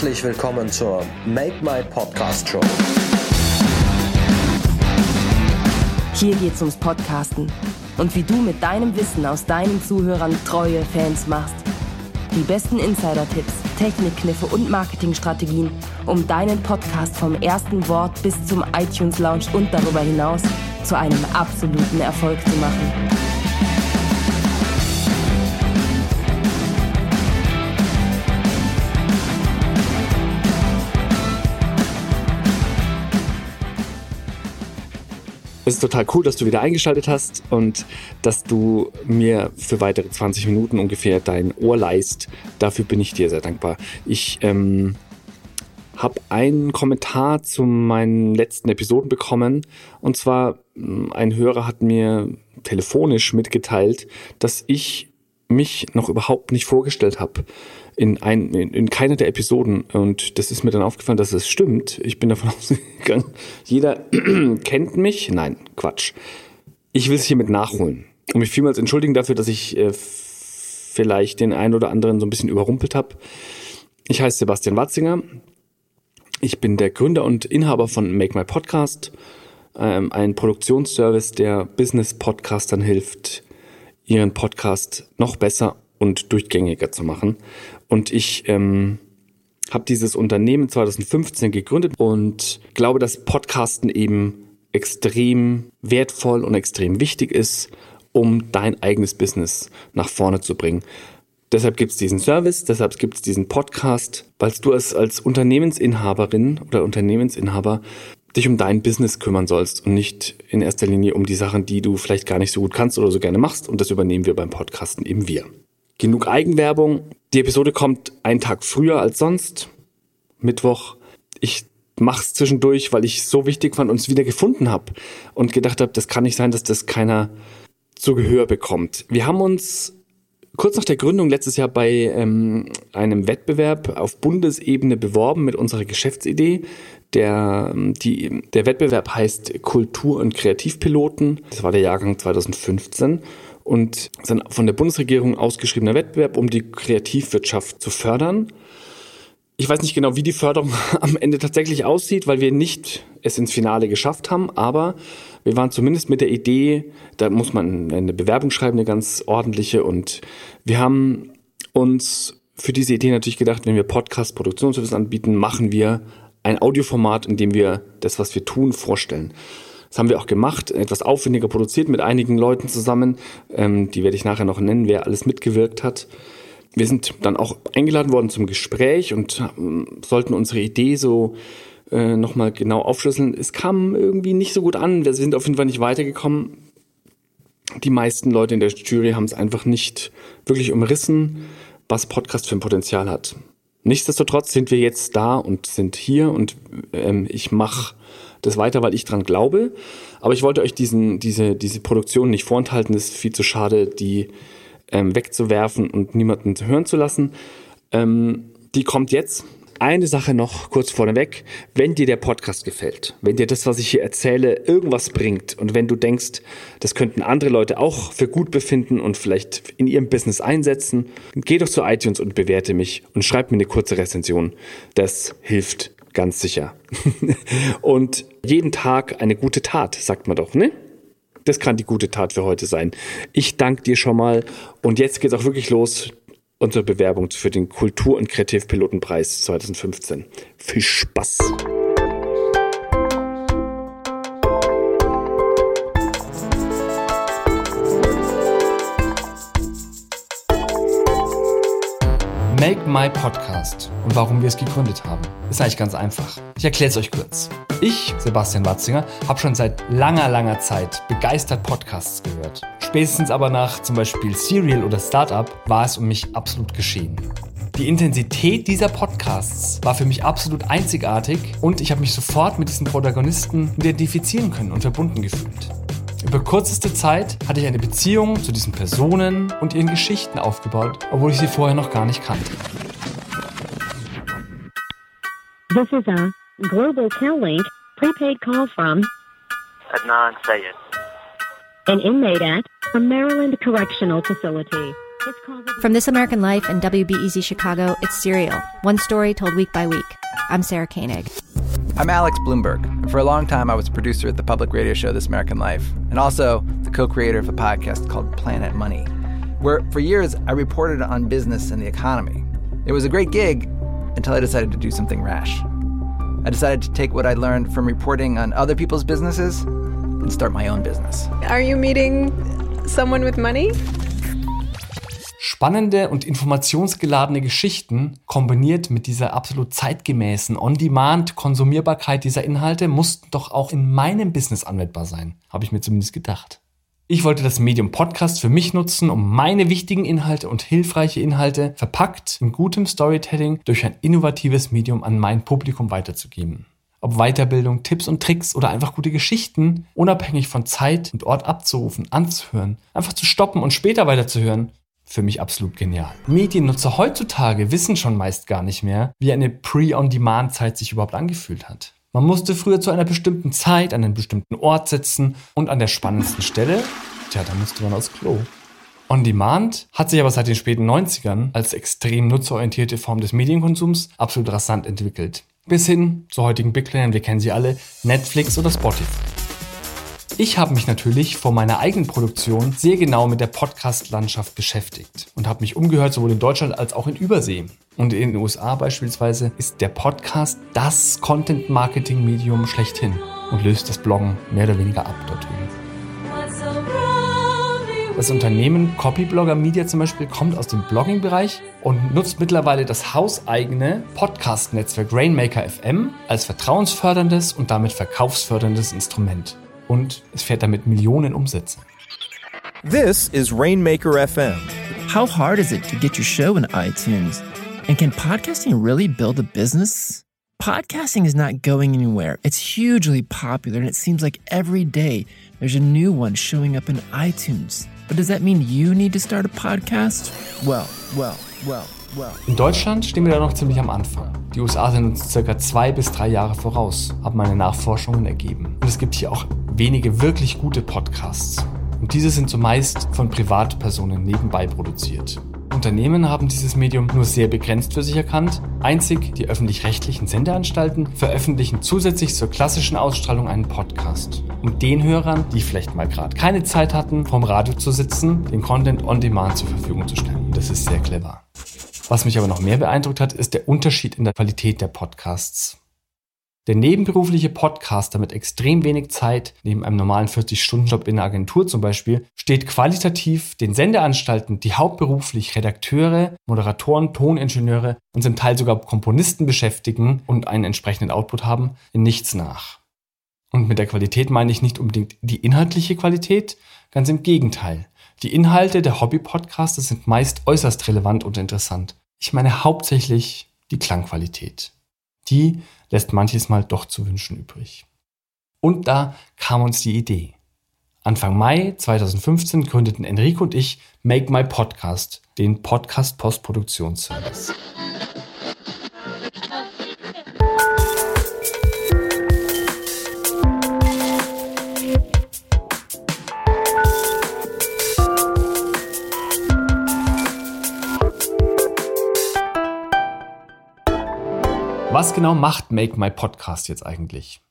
Herzlich willkommen zur Make My Podcast Show. Hier geht's ums Podcasten und wie du mit deinem Wissen aus deinen Zuhörern treue Fans machst. Die besten Insider-Tipps, Technikkniffe und Marketingstrategien, um deinen Podcast vom ersten Wort bis zum iTunes-Lounge und darüber hinaus zu einem absoluten Erfolg zu machen. Es ist total cool, dass du wieder eingeschaltet hast und dass du mir für weitere 20 Minuten ungefähr dein Ohr leist. Dafür bin ich dir sehr dankbar. Ich ähm, habe einen Kommentar zu meinen letzten Episoden bekommen. Und zwar, ein Hörer hat mir telefonisch mitgeteilt, dass ich mich noch überhaupt nicht vorgestellt habe in, ein, in, in keiner der Episoden. Und das ist mir dann aufgefallen, dass es stimmt. Ich bin davon ausgegangen, jeder kennt mich. Nein, Quatsch. Ich will es hiermit nachholen und mich vielmals entschuldigen dafür, dass ich äh, vielleicht den einen oder anderen so ein bisschen überrumpelt habe. Ich heiße Sebastian Watzinger. Ich bin der Gründer und Inhaber von Make My Podcast, ähm, ein Produktionsservice, der Business-Podcastern hilft, ihren Podcast noch besser und durchgängiger zu machen. Und ich ähm, habe dieses Unternehmen 2015 gegründet und glaube, dass Podcasten eben extrem wertvoll und extrem wichtig ist, um dein eigenes Business nach vorne zu bringen. Deshalb gibt es diesen Service, deshalb gibt es diesen Podcast, weil du es als Unternehmensinhaberin oder Unternehmensinhaber dich um dein Business kümmern sollst und nicht in erster Linie um die Sachen, die du vielleicht gar nicht so gut kannst oder so gerne machst. Und das übernehmen wir beim Podcasten eben wir. Genug Eigenwerbung. Die Episode kommt einen Tag früher als sonst. Mittwoch. Ich mach's zwischendurch, weil ich so wichtig fand und es wieder gefunden habe und gedacht habe, das kann nicht sein, dass das keiner zu Gehör bekommt. Wir haben uns kurz nach der Gründung letztes Jahr bei ähm, einem Wettbewerb auf Bundesebene beworben mit unserer Geschäftsidee. Der, die, der Wettbewerb heißt Kultur- und Kreativpiloten. Das war der Jahrgang 2015 und ist ein von der Bundesregierung ausgeschriebener Wettbewerb, um die Kreativwirtschaft zu fördern. Ich weiß nicht genau, wie die Förderung am Ende tatsächlich aussieht, weil wir nicht es ins Finale geschafft haben, aber wir waren zumindest mit der Idee, da muss man eine Bewerbung schreiben, eine ganz ordentliche und wir haben uns für diese Idee natürlich gedacht, wenn wir Podcast-Produktionsservice anbieten, machen wir ein Audioformat, in dem wir das, was wir tun, vorstellen. Das haben wir auch gemacht, etwas aufwendiger produziert mit einigen Leuten zusammen. Ähm, die werde ich nachher noch nennen, wer alles mitgewirkt hat. Wir sind dann auch eingeladen worden zum Gespräch und ähm, sollten unsere Idee so äh, nochmal genau aufschlüsseln. Es kam irgendwie nicht so gut an. Wir sind auf jeden Fall nicht weitergekommen. Die meisten Leute in der Jury haben es einfach nicht wirklich umrissen, was Podcast für ein Potenzial hat. Nichtsdestotrotz sind wir jetzt da und sind hier und ähm, ich mache das weiter, weil ich dran glaube. Aber ich wollte euch diesen, diese, diese Produktion nicht vorenthalten. Es ist viel zu schade, die ähm, wegzuwerfen und niemanden hören zu lassen. Ähm, die kommt jetzt. Eine Sache noch kurz vorneweg. Wenn dir der Podcast gefällt, wenn dir das, was ich hier erzähle, irgendwas bringt und wenn du denkst, das könnten andere Leute auch für gut befinden und vielleicht in ihrem Business einsetzen, geh doch zu iTunes und bewerte mich und schreib mir eine kurze Rezension. Das hilft ganz sicher. und jeden Tag eine gute Tat, sagt man doch, ne? Das kann die gute Tat für heute sein. Ich danke dir schon mal und jetzt geht's auch wirklich los unsere Bewerbung für den Kultur- und Kreativpilotenpreis 2015. Viel Spaß! Make My Podcast und warum wir es gegründet haben, ist eigentlich ganz einfach. Ich erkläre es euch kurz. Ich, Sebastian Watzinger, habe schon seit langer, langer Zeit begeistert Podcasts gehört. Spätestens aber nach zum Beispiel Serial oder Startup war es um mich absolut geschehen. Die Intensität dieser Podcasts war für mich absolut einzigartig und ich habe mich sofort mit diesen Protagonisten identifizieren können und verbunden gefühlt. Über kürzeste Zeit hatte ich eine Beziehung zu diesen Personen und ihren Geschichten aufgebaut, obwohl ich sie vorher noch gar nicht kannte. This is a Global Link prepaid call from Adnan Sayed. an inmate at a Maryland correctional facility. It's called the From This American Life and WBEZ Chicago, it's Serial, one story told week by week. I'm Sarah Koenig. I'm Alex Bloomberg. and For a long time, I was a producer at the public radio show This American Life, and also the co creator of a podcast called Planet Money, where for years I reported on business and the economy. It was a great gig until I decided to do something rash. I decided to take what I learned from reporting on other people's businesses and start my own business. Are you meeting someone with money? Spannende und informationsgeladene Geschichten kombiniert mit dieser absolut zeitgemäßen On-Demand-Konsumierbarkeit dieser Inhalte mussten doch auch in meinem Business anwendbar sein, habe ich mir zumindest gedacht. Ich wollte das Medium Podcast für mich nutzen, um meine wichtigen Inhalte und hilfreiche Inhalte verpackt in gutem Storytelling durch ein innovatives Medium an mein Publikum weiterzugeben. Ob Weiterbildung, Tipps und Tricks oder einfach gute Geschichten, unabhängig von Zeit und Ort abzurufen, anzuhören, einfach zu stoppen und später weiterzuhören, für mich absolut genial. Mediennutzer heutzutage wissen schon meist gar nicht mehr, wie eine Pre-on-Demand-Zeit sich überhaupt angefühlt hat. Man musste früher zu einer bestimmten Zeit an einem bestimmten Ort sitzen und an der spannendsten Stelle, tja, da musste man aufs Klo. On Demand hat sich aber seit den späten 90ern als extrem nutzerorientierte Form des Medienkonsums absolut rasant entwickelt. Bis hin zu heutigen Big Playern, wir kennen sie alle, Netflix oder Spotify. Ich habe mich natürlich vor meiner eigenen Produktion sehr genau mit der Podcast-Landschaft beschäftigt und habe mich umgehört, sowohl in Deutschland als auch in Übersee. Und in den USA beispielsweise ist der Podcast das Content-Marketing-Medium schlechthin und löst das Bloggen mehr oder weniger ab dort drüben. Das Unternehmen Copyblogger Media zum Beispiel kommt aus dem Blogging-Bereich und nutzt mittlerweile das hauseigene Podcast-Netzwerk Rainmaker FM als vertrauensförderndes und damit verkaufsförderndes Instrument. Und es fährt damit Millionen Umsätze. This is Rainmaker FM. How hard is it to get your show in iTunes? And can podcasting really build a business? Podcasting is not going anywhere. It's hugely popular, and it seems like every day there's a new one showing up in iTunes. But does that mean you need to start a podcast? Well, well, well, well. In Deutschland stehen wir da noch ziemlich am Anfang. Die USA sind uns circa zwei bis drei Jahre voraus, haben meine Nachforschungen ergeben. Und es gibt hier auch wenige wirklich gute Podcasts. Und diese sind zumeist von Privatpersonen nebenbei produziert. Unternehmen haben dieses Medium nur sehr begrenzt für sich erkannt. Einzig die öffentlich-rechtlichen Sendeanstalten veröffentlichen zusätzlich zur klassischen Ausstrahlung einen Podcast, um den Hörern, die vielleicht mal gerade keine Zeit hatten, vorm Radio zu sitzen, den Content on Demand zur Verfügung zu stellen. Und das ist sehr clever. Was mich aber noch mehr beeindruckt hat, ist der Unterschied in der Qualität der Podcasts. Der nebenberufliche Podcaster mit extrem wenig Zeit, neben einem normalen 40-Stunden-Job in der Agentur zum Beispiel, steht qualitativ den Sendeanstalten, die hauptberuflich Redakteure, Moderatoren, Toningenieure und zum Teil sogar Komponisten beschäftigen und einen entsprechenden Output haben, in nichts nach. Und mit der Qualität meine ich nicht unbedingt die inhaltliche Qualität, ganz im Gegenteil. Die Inhalte der Hobby-Podcaster sind meist äußerst relevant und interessant. Ich meine hauptsächlich die Klangqualität. Die lässt manches Mal doch zu wünschen übrig. Und da kam uns die Idee. Anfang Mai 2015 gründeten Enrico und ich Make My Podcast, den Podcast Postproduktionsservice. Genau macht Make My Podcast jetzt eigentlich?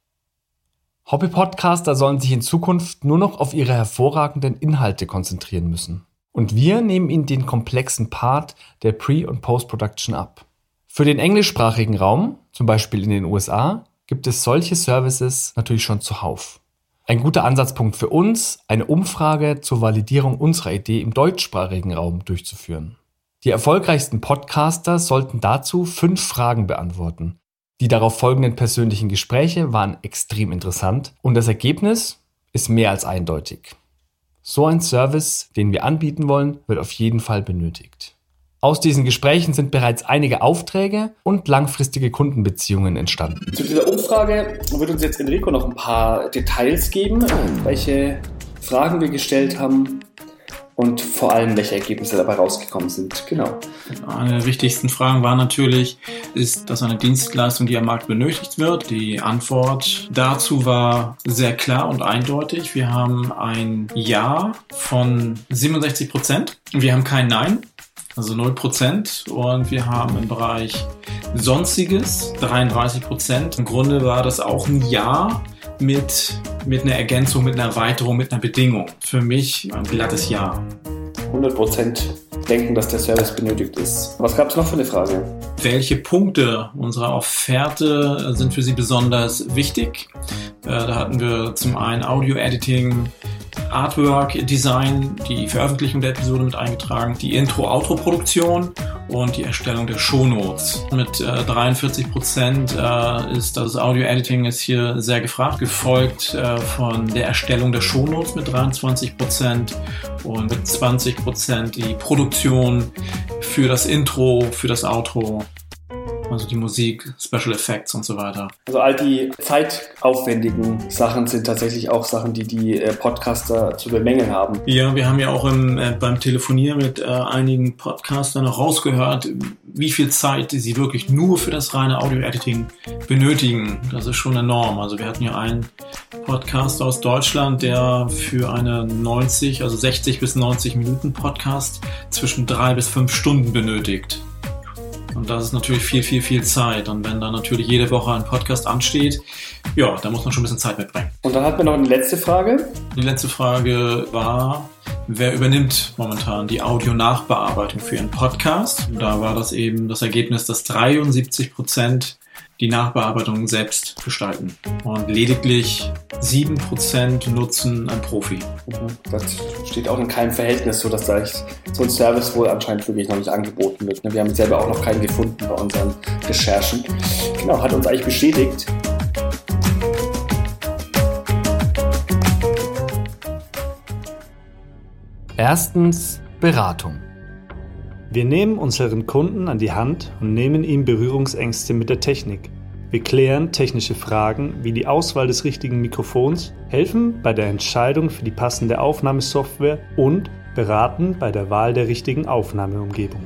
Hobby-Podcaster sollen sich in Zukunft nur noch auf ihre hervorragenden Inhalte konzentrieren müssen. Und wir nehmen ihnen den komplexen Part der Pre- und Post-Production ab. Für den englischsprachigen Raum, zum Beispiel in den USA, gibt es solche Services natürlich schon zuhauf. Ein guter Ansatzpunkt für uns, eine Umfrage zur Validierung unserer Idee im deutschsprachigen Raum durchzuführen. Die erfolgreichsten Podcaster sollten dazu fünf Fragen beantworten. Die darauf folgenden persönlichen Gespräche waren extrem interessant und das Ergebnis ist mehr als eindeutig. So ein Service, den wir anbieten wollen, wird auf jeden Fall benötigt. Aus diesen Gesprächen sind bereits einige Aufträge und langfristige Kundenbeziehungen entstanden. Zu dieser Umfrage wird uns jetzt Enrico noch ein paar Details geben, welche Fragen wir gestellt haben und vor allem, welche Ergebnisse dabei rausgekommen sind. Genau. Eine der wichtigsten Fragen war natürlich, ist das eine Dienstleistung, die am Markt benötigt wird? Die Antwort dazu war sehr klar und eindeutig. Wir haben ein Ja von 67 Prozent. Wir haben kein Nein also 0%. Und wir haben im Bereich Sonstiges 33%. Im Grunde war das auch ein Ja mit, mit einer Ergänzung, mit einer Erweiterung, mit einer Bedingung. Für mich ein glattes Ja. 100% denken, dass der Service benötigt ist. Was gab es noch für eine Frage? Welche Punkte unserer Offerte sind für Sie besonders wichtig? Äh, da hatten wir zum einen Audio-Editing, Artwork, Design, die Veröffentlichung der Episode mit eingetragen, die Intro-Outro-Produktion und die Erstellung der Shownotes. Mit äh, 43 Prozent äh, ist das Audio-Editing ist hier sehr gefragt, gefolgt äh, von der Erstellung der Shownotes mit 23 Prozent und mit 20 Prozent die Produktion für das Intro, für das Outro also die Musik, Special Effects und so weiter. Also all die zeitaufwendigen Sachen sind tatsächlich auch Sachen, die die äh, Podcaster zu bemängeln haben. Ja, wir haben ja auch im, äh, beim Telefonieren mit äh, einigen Podcastern noch rausgehört, wie viel Zeit sie wirklich nur für das reine Audio-Editing benötigen. Das ist schon enorm. Also wir hatten ja einen Podcaster aus Deutschland, der für eine 90, also 60 bis 90 Minuten Podcast zwischen drei bis fünf Stunden benötigt. Und das ist natürlich viel, viel, viel Zeit. Und wenn da natürlich jede Woche ein Podcast ansteht, ja, da muss man schon ein bisschen Zeit mitbringen. Und dann hat man noch eine letzte Frage. Die letzte Frage war, wer übernimmt momentan die Audio-Nachbearbeitung für Ihren Podcast? Da war das eben das Ergebnis, dass 73 Prozent die Nachbearbeitung selbst gestalten. Und lediglich 7% nutzen ein Profi. Mhm. Das steht auch in keinem Verhältnis, so dass da so ein Service wohl anscheinend wirklich noch nicht angeboten wird. Ne? Wir haben selber auch noch keinen gefunden bei unseren Recherchen. Genau, hat uns eigentlich bestätigt. Erstens Beratung. Wir nehmen unseren Kunden an die Hand und nehmen ihm Berührungsängste mit der Technik. Wir klären technische Fragen wie die Auswahl des richtigen Mikrofons, helfen bei der Entscheidung für die passende Aufnahmesoftware und beraten bei der Wahl der richtigen Aufnahmeumgebung.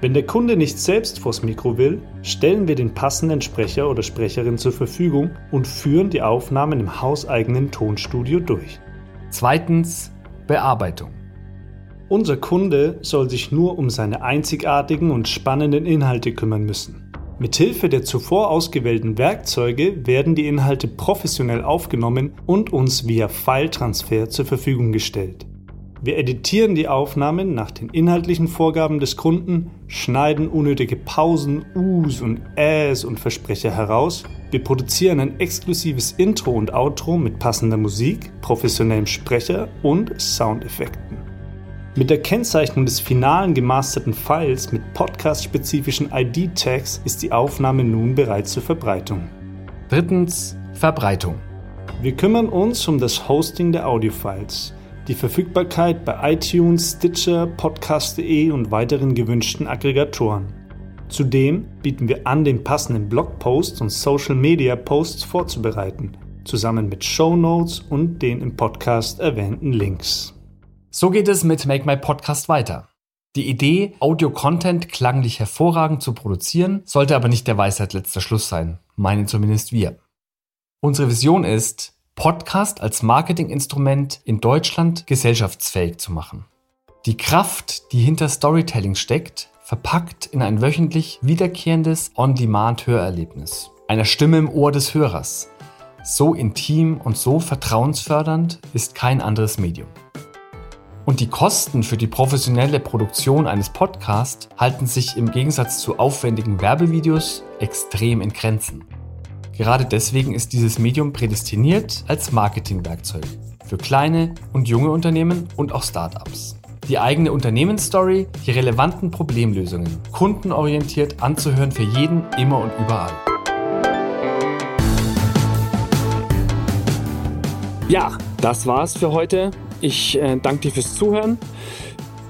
Wenn der Kunde nicht selbst vors Mikro will, stellen wir den passenden Sprecher oder Sprecherin zur Verfügung und führen die Aufnahmen im hauseigenen Tonstudio durch. Zweitens Bearbeitung. Unser Kunde soll sich nur um seine einzigartigen und spannenden Inhalte kümmern müssen. Mithilfe der zuvor ausgewählten Werkzeuge werden die Inhalte professionell aufgenommen und uns via File-Transfer zur Verfügung gestellt. Wir editieren die Aufnahmen nach den inhaltlichen Vorgaben des Kunden, schneiden unnötige Pausen, Us und Äs und Versprecher heraus. Wir produzieren ein exklusives Intro und Outro mit passender Musik, professionellem Sprecher und Soundeffekten. Mit der Kennzeichnung des finalen gemasterten Files mit podcast-spezifischen ID-Tags ist die Aufnahme nun bereit zur Verbreitung. Drittens Verbreitung. Wir kümmern uns um das Hosting der Audiofiles, die Verfügbarkeit bei iTunes, Stitcher, Podcast.de und weiteren gewünschten Aggregatoren. Zudem bieten wir an, den passenden Blogposts und Social Media Posts vorzubereiten, zusammen mit Show Notes und den im Podcast erwähnten Links. So geht es mit Make My Podcast weiter. Die Idee, Audio-Content klanglich hervorragend zu produzieren, sollte aber nicht der Weisheit letzter Schluss sein, meinen zumindest wir. Unsere Vision ist, Podcast als Marketinginstrument in Deutschland gesellschaftsfähig zu machen. Die Kraft, die hinter Storytelling steckt, verpackt in ein wöchentlich wiederkehrendes On-Demand-Hörerlebnis. Einer Stimme im Ohr des Hörers. So intim und so vertrauensfördernd ist kein anderes Medium. Und die Kosten für die professionelle Produktion eines Podcasts halten sich im Gegensatz zu aufwendigen Werbevideos extrem in Grenzen. Gerade deswegen ist dieses Medium prädestiniert als Marketingwerkzeug für kleine und junge Unternehmen und auch Startups. Die eigene Unternehmensstory, die relevanten Problemlösungen, kundenorientiert anzuhören für jeden, immer und überall. Ja, das war's für heute. Ich äh, danke dir fürs Zuhören.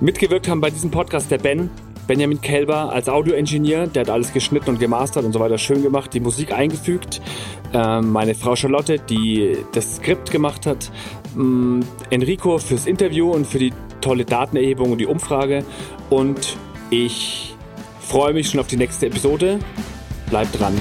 Mitgewirkt haben bei diesem Podcast der Ben, Benjamin Kelber als Audioingenieur, der hat alles geschnitten und gemastert und so weiter schön gemacht, die Musik eingefügt. Ähm, meine Frau Charlotte, die das Skript gemacht hat. Ähm, Enrico fürs Interview und für die tolle Datenerhebung und die Umfrage. Und ich freue mich schon auf die nächste Episode. Bleibt dran.